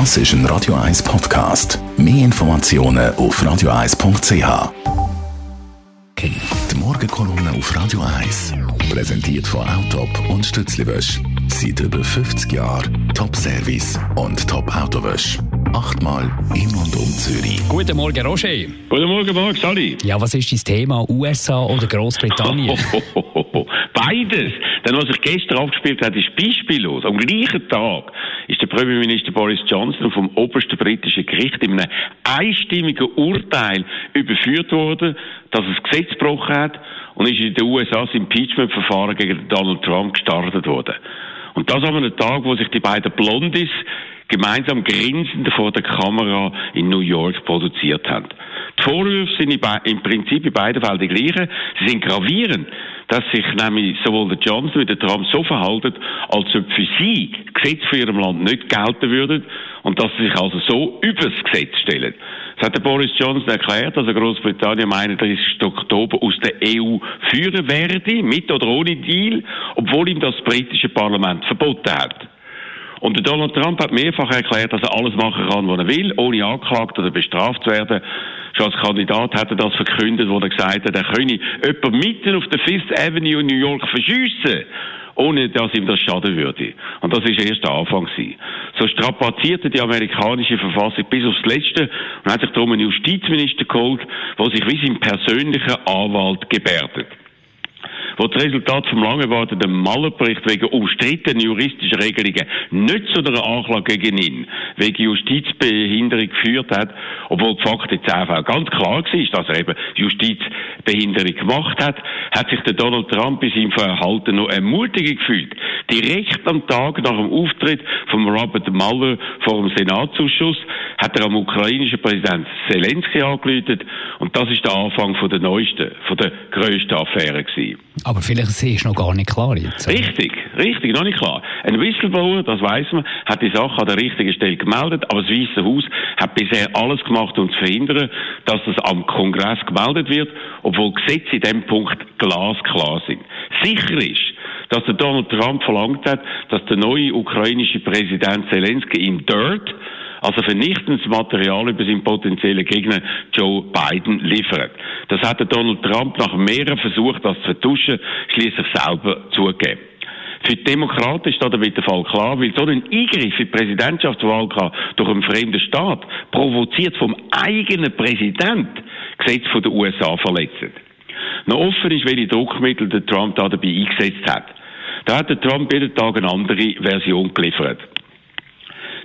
Das ist ein Radio 1 Podcast. Mehr Informationen auf radio1.ch. Die Morgenkolumne auf Radio 1 präsentiert von Autop und Stützliwösch. Seit über 50 Jahren Top-Service und Top-Autowösch. Achtmal in und um Zürich. Guten Morgen, Roger. Guten Morgen, Marc, Sally. Ja, was ist dein Thema? USA oder Großbritannien? Beides. Denn was sich gestern abgespielt hat, ist beispiellos. Am gleichen Tag ist der Premierminister Boris Johnson vom obersten britischen Gericht in einem einstimmigen Urteil überführt worden, dass er das Gesetz gebrochen hat und ist in den USA das Impeachment-Verfahren gegen Donald Trump gestartet worden. Und das an einem Tag, wo sich die beiden Blondis gemeinsam grinsend vor der Kamera in New York produziert haben. Die Vorwürfe sind im Prinzip in beiden Fällen die gleichen. Sie sind gravierend, dass sich nämlich sowohl der Johnson wie der Trump so verhalten, als ob für sie Gesetze für ihrem Land nicht gelten würden und dass sie sich also so übers Gesetz stellen. Das hat der Boris Johnson erklärt, dass er Großbritannien am 31. Oktober aus der EU führen werde, mit oder ohne Deal, obwohl ihm das britische Parlament verboten hat. Und Donald Trump hat mehrfach erklärt, dass er alles machen kann, was er will, ohne angeklagt oder bestraft zu werden. Schon als Kandidat hat er das verkündet, wo er gesagt hat, er könne jemanden mitten auf der Fifth Avenue in New York verschiessen ohne dass ihm das schaden würde. Und das ist erst der Anfang gewesen. So strapazierte die amerikanische Verfassung bis aufs Letzte und hat sich darum einen Justizminister geholt, der sich wie sein persönlicher Anwalt gebärdet wo das Resultat vom lang erwarteten Mallerbericht wegen umstrittenen juristischen Regelungen nicht zu einer Anklage gegen ihn wegen Justizbehinderung geführt hat, obwohl die Fakten zehn Fällen ganz klar war, dass er eben Justizbehinderung gemacht hat, hat sich der Donald Trump in seinem Verhalten noch ermutigend gefühlt. Direkt am Tag nach dem Auftritt von Robert Mueller vor dem Senatsausschuss hat er am ukrainischen Präsident Zelensky angeläutet und das ist der Anfang von der neuesten, von der grössten Affäre gewesen. Aber vielleicht ist noch gar nicht klar jetzt. Richtig, richtig, noch nicht klar. Ein Whistleblower, das weiß man, hat die Sache an der richtigen Stelle gemeldet, aber das Weiße Haus hat bisher alles gemacht, um zu verhindern, dass das am Kongress gemeldet wird, obwohl Gesetze in dem Punkt glasklar sind. Sicher ist, dass der Donald Trump verlangt hat, dass der neue ukrainische Präsident Zelensky ihm Dirt also vernichtendes Material über seinen potenziellen Gegner Joe Biden liefert. Das hat Donald Trump nach mehreren Versuchen, das zu vertuschen, schließlich selber zugegeben. Für die Demokraten ist da der Fall klar, weil so ein Eingriff in die Präsidentschaftswahl durch einen fremden Staat, provoziert vom eigenen Präsident, Gesetz von den USA verletzt. Noch offen ist, welche Druckmittel der Trump da dabei eingesetzt hat. Da hat der Trump jeden Tag eine andere Version geliefert.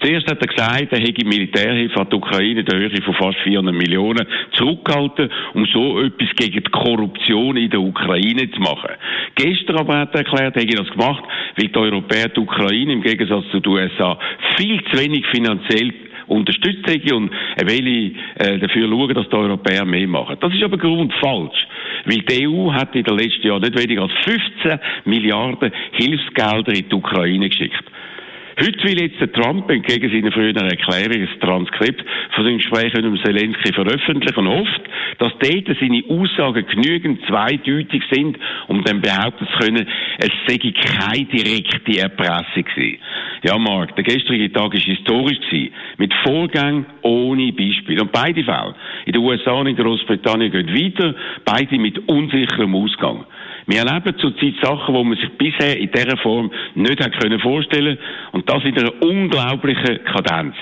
Zuerst hat er gesagt, er hätte Militärhilfe an die Ukraine in der Höhe von fast 400 Millionen zurückgehalten, um so etwas gegen die Korruption in der Ukraine zu machen. Gestern aber hat er erklärt, er hätte das gemacht, weil die Europäer die Ukraine im Gegensatz zu den USA viel zu wenig finanziell unterstützt hätte und er will äh, dafür schauen, dass die Europäer mehr machen. Das ist aber grundfalsch. Weil die EU hat in den letzten Jahren nicht weniger als 15 Milliarden Hilfsgelder in die Ukraine geschickt. Heute will jetzt der Trump entgegen seiner früheren Erklärung das Transkript von dem Gespräch mit Zelensky veröffentlichen und hofft, dass dort seine Aussagen genügend zweideutig sind, um dann behaupten zu können, es sei keine direkte Erpressung gewesen. Ja, Mark, der gestrige Tag war historisch gewesen, mit Vorgängen ohne Beispiel. Und beide Fälle, in den USA und in Großbritannien, gehen weiter, beide mit unsicherem Ausgang. Wir erleben zurzeit Sachen, die man sich bisher in dieser Form nicht hat können vorstellen und das in einer unglaublichen Kadenz.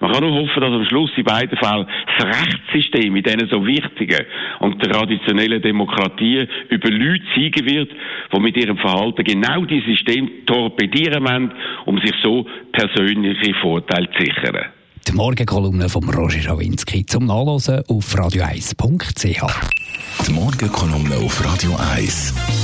Man kann nur hoffen, dass am Schluss in beiden Fällen das Rechtssystem in diesen so wichtigen und traditionellen Demokratien über Leute siegen wird, die mit ihrem Verhalten genau dieses System torpedieren wollen, um sich so persönliche Vorteile zu sichern. Die Morgenkolumne von Roger Schawinski zum Nachlesen auf radio1.ch. Die Morgenkolumne auf Radio 1.